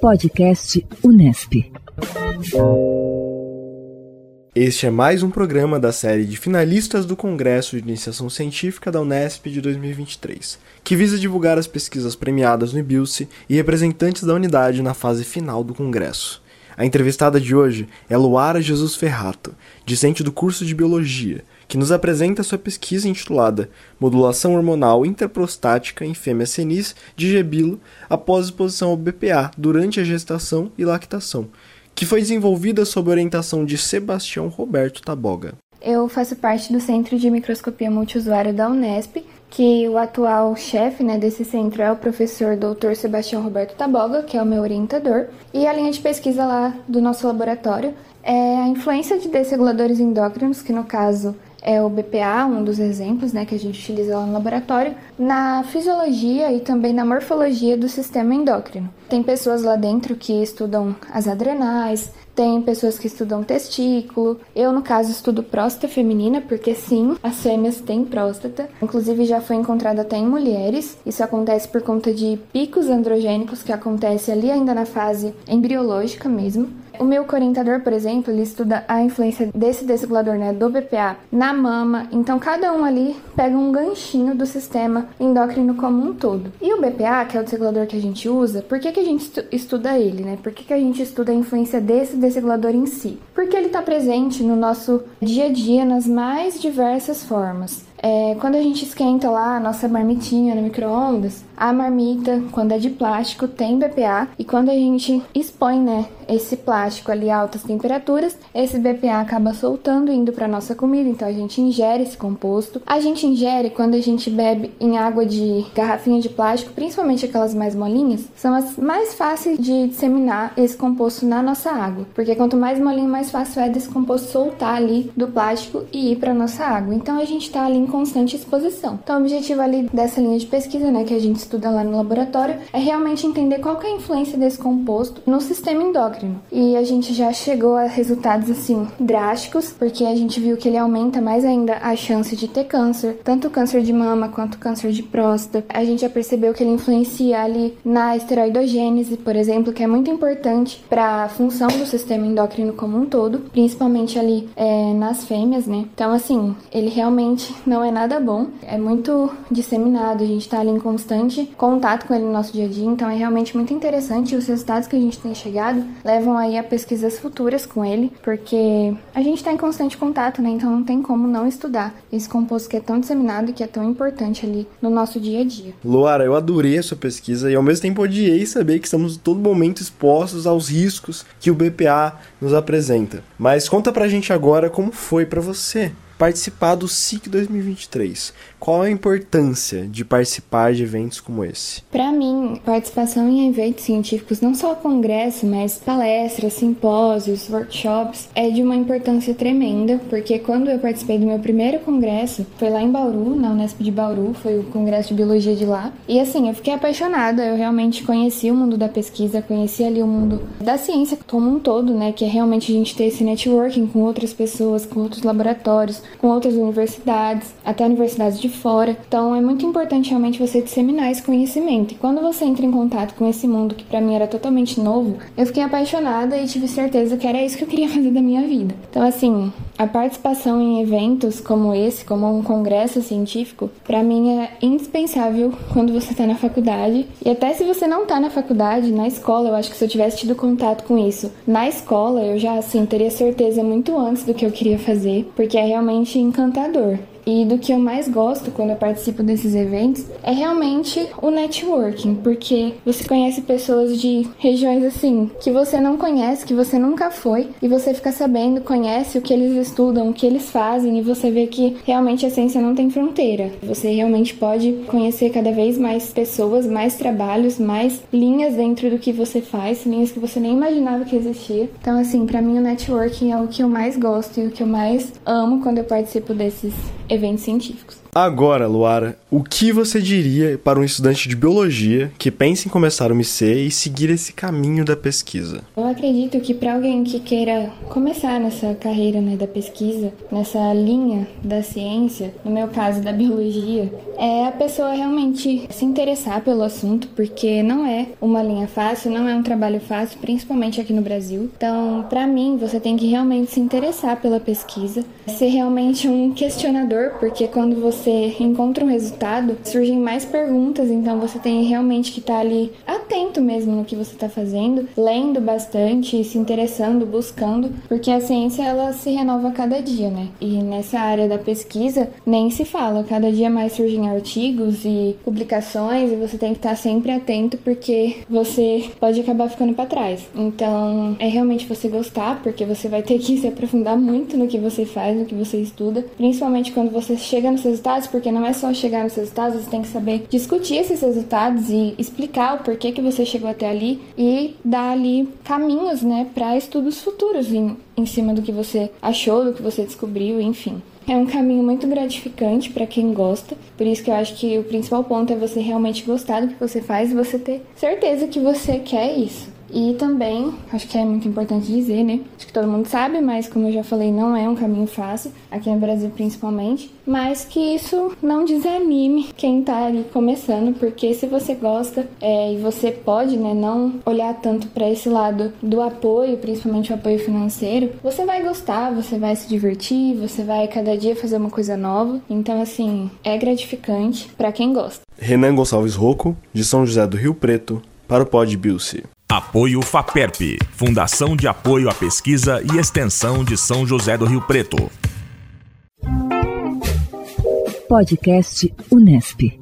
Podcast Unesp. Este é mais um programa da série de finalistas do Congresso de Iniciação Científica da Unesp de 2023, que visa divulgar as pesquisas premiadas no IBILSE e representantes da unidade na fase final do Congresso. A entrevistada de hoje é Luara Jesus Ferrato, discente do curso de Biologia, que nos apresenta sua pesquisa intitulada Modulação Hormonal Interprostática em Fêmeas senis de gebilo após exposição ao BPA durante a gestação e lactação, que foi desenvolvida sob orientação de Sebastião Roberto Taboga. Eu faço parte do Centro de Microscopia Multiusuário da Unesp, que o atual chefe né, desse centro é o professor Dr. Sebastião Roberto Taboga, que é o meu orientador, e a linha de pesquisa lá do nosso laboratório é a influência de desreguladores endócrinos, que no caso é o BPA, um dos exemplos né, que a gente utiliza lá no laboratório, na fisiologia e também na morfologia do sistema endócrino. Tem pessoas lá dentro que estudam as adrenais, tem pessoas que estudam testículo. Eu, no caso, estudo próstata feminina, porque sim, as fêmeas têm próstata. Inclusive, já foi encontrada até em mulheres. Isso acontece por conta de picos androgênicos que acontece ali ainda na fase embriológica mesmo. O meu orientador, por exemplo, ele estuda a influência desse desregulador, né, do BPA, na mama. Então, cada um ali pega um ganchinho do sistema endócrino como um todo. E o BPA, que é o desregulador que a gente usa, por que, que a gente estuda ele, né? Por que, que a gente estuda a influência desse desregulador em si? Porque ele está presente no nosso dia a dia nas mais diversas formas. É, quando a gente esquenta lá a nossa marmitinha no micro-ondas, a marmita, quando é de plástico, tem BPA e quando a gente expõe, né, esse plástico ali a altas temperaturas, esse BPA acaba soltando indo para nossa comida, então a gente ingere esse composto. A gente ingere quando a gente bebe em água de garrafinha de plástico, principalmente aquelas mais molinhas, são as mais fáceis de disseminar esse composto na nossa água, porque quanto mais molinho, mais fácil é desse composto soltar ali do plástico e ir para nossa água. Então a gente está ali constante exposição. Então o objetivo ali dessa linha de pesquisa, né, que a gente estuda lá no laboratório, é realmente entender qual é a influência desse composto no sistema endócrino. E a gente já chegou a resultados assim drásticos, porque a gente viu que ele aumenta mais ainda a chance de ter câncer, tanto câncer de mama quanto câncer de próstata. A gente já percebeu que ele influencia ali na esteroidogênese, por exemplo, que é muito importante para a função do sistema endócrino como um todo, principalmente ali é, nas fêmeas, né? Então, assim, ele realmente não é nada bom, é muito disseminado, a gente tá ali em constante contato com ele no nosso dia a dia, então é realmente muito interessante. Os resultados que a gente tem chegado levam aí a pesquisas futuras com ele, porque a gente está em constante contato, né? Então não tem como não estudar esse composto que é tão disseminado e que é tão importante ali no nosso dia a dia. Luara, eu adorei a sua pesquisa e ao mesmo tempo odiei saber que estamos todo momento expostos aos riscos que o BPA nos apresenta. Mas conta pra gente agora como foi para você participar do SIC 2023. Qual a importância de participar de eventos como esse? Para mim, participação em eventos científicos, não só congresso, mas palestras, simpósios, workshops, é de uma importância tremenda, porque quando eu participei do meu primeiro congresso, foi lá em Bauru, na Unesp de Bauru, foi o congresso de biologia de lá. E assim, eu fiquei apaixonada, eu realmente conheci o mundo da pesquisa, conheci ali o mundo da ciência como um todo, né, que é realmente a gente ter esse networking com outras pessoas, com outros laboratórios, com outras universidades, até universidades de fora. Então é muito importante realmente você disseminar esse conhecimento. E quando você entra em contato com esse mundo que para mim era totalmente novo, eu fiquei apaixonada e tive certeza que era isso que eu queria fazer da minha vida. Então assim, a participação em eventos como esse, como um congresso científico, para mim é indispensável quando você está na faculdade. E até se você não está na faculdade, na escola, eu acho que se eu tivesse tido contato com isso na escola, eu já assim teria certeza muito antes do que eu queria fazer, porque é realmente encantador. E do que eu mais gosto quando eu participo desses eventos é realmente o networking, porque você conhece pessoas de regiões assim que você não conhece, que você nunca foi, e você fica sabendo, conhece o que eles estudam, o que eles fazem, e você vê que realmente a ciência não tem fronteira. Você realmente pode conhecer cada vez mais pessoas, mais trabalhos, mais linhas dentro do que você faz, linhas que você nem imaginava que existia. Então, assim, para mim o networking é o que eu mais gosto e o que eu mais amo quando eu participo desses eventos científicos. Agora, Luara, o que você diria para um estudante de biologia que pensa em começar uma IC e seguir esse caminho da pesquisa? Eu acredito que para alguém que queira começar nessa carreira né, da pesquisa, nessa linha da ciência, no meu caso da biologia, é a pessoa realmente se interessar pelo assunto, porque não é uma linha fácil, não é um trabalho fácil, principalmente aqui no Brasil. Então, para mim, você tem que realmente se interessar pela pesquisa, ser realmente um questionador, porque quando você encontra um resultado, surgem mais perguntas, então você tem realmente que estar tá ali atento mesmo no que você está fazendo, lendo bastante, se interessando, buscando, porque a ciência ela se renova a cada dia, né? E nessa área da pesquisa nem se fala, cada dia mais surgem artigos e publicações e você tem que estar tá sempre atento porque você pode acabar ficando para trás. Então, é realmente você gostar, porque você vai ter que se aprofundar muito no que você faz, no que você estuda, principalmente quando você chega nos resultados, porque não é só chegar nos resultados, você tem que saber discutir esses resultados e explicar o porquê que você chegou até ali e dar ali caminhos, né, para estudos futuros em, em cima do que você achou, do que você descobriu, enfim. É um caminho muito gratificante para quem gosta, por isso que eu acho que o principal ponto é você realmente gostar do que você faz e você ter certeza que você quer isso. E também, acho que é muito importante dizer, né? Acho que todo mundo sabe, mas como eu já falei, não é um caminho fácil, aqui no Brasil principalmente. Mas que isso não desanime quem tá ali começando, porque se você gosta é, e você pode, né, não olhar tanto para esse lado do apoio, principalmente o apoio financeiro, você vai gostar, você vai se divertir, você vai cada dia fazer uma coisa nova. Então, assim, é gratificante para quem gosta. Renan Gonçalves Rocco, de São José do Rio Preto, para o Pod Bilce. Apoio FAPERP, Fundação de Apoio à Pesquisa e Extensão de São José do Rio Preto. Podcast Unesp.